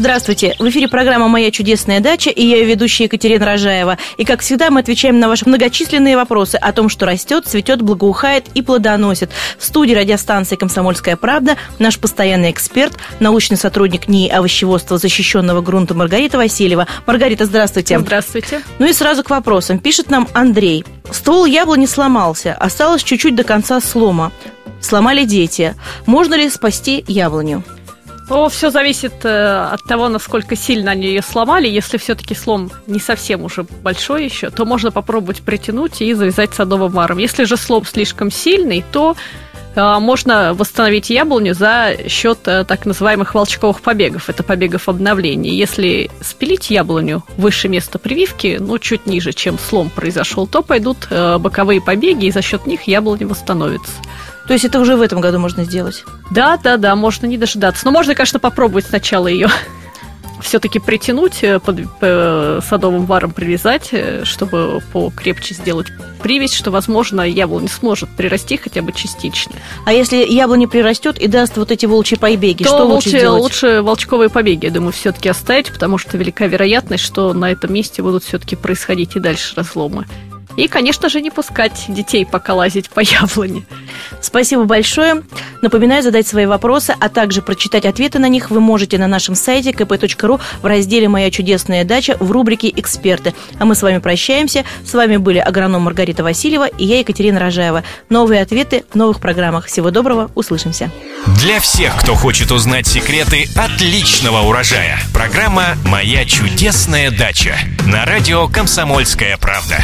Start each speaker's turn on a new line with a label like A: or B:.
A: Здравствуйте! В эфире программа «Моя чудесная дача» и я ее ведущая Екатерина Рожаева. И, как всегда, мы отвечаем на ваши многочисленные вопросы о том, что растет, цветет, благоухает и плодоносит. В студии радиостанции «Комсомольская правда» наш постоянный эксперт, научный сотрудник НИИ овощеводства защищенного грунта Маргарита Васильева. Маргарита, здравствуйте!
B: Здравствуйте!
A: Ну и сразу к вопросам. Пишет нам Андрей. Ствол яблони сломался, осталось чуть-чуть до конца слома. Сломали дети. Можно ли спасти яблоню?
B: Ну, все зависит э, от того, насколько сильно они ее сломали. Если все-таки слом не совсем уже большой еще, то можно попробовать притянуть и завязать садовым варом. Если же слом слишком сильный, то э, можно восстановить яблоню за счет э, так называемых волчковых побегов. Это побегов обновления. Если спилить яблоню выше места прививки, ну, чуть ниже, чем слом произошел, то пойдут боковые побеги, и за счет них яблоня восстановится.
A: То есть это уже в этом году можно сделать?
B: Да, да, да, можно не дожидаться. Но можно, конечно, попробовать сначала ее все-таки притянуть, э, под э, садовым варом привязать, э, чтобы покрепче сделать привязь, что, возможно, яблоня сможет прирасти хотя бы частично.
A: А если яблоня прирастет и даст вот эти волчьи побеги,
B: то
A: что
B: лучше
A: лучше делать?
B: Лучше волчковые побеги, я думаю, все-таки оставить, потому что велика вероятность, что на этом месте будут все-таки происходить и дальше разломы. И, конечно же, не пускать детей пока лазить по яблоне.
A: Спасибо большое. Напоминаю, задать свои вопросы, а также прочитать ответы на них вы можете на нашем сайте kp.ru в разделе «Моя чудесная дача» в рубрике «Эксперты». А мы с вами прощаемся. С вами были агроном Маргарита Васильева и я, Екатерина Рожаева. Новые ответы в новых программах. Всего доброго, услышимся.
C: Для всех, кто хочет узнать секреты отличного урожая. Программа «Моя чудесная дача» на радио «Комсомольская правда».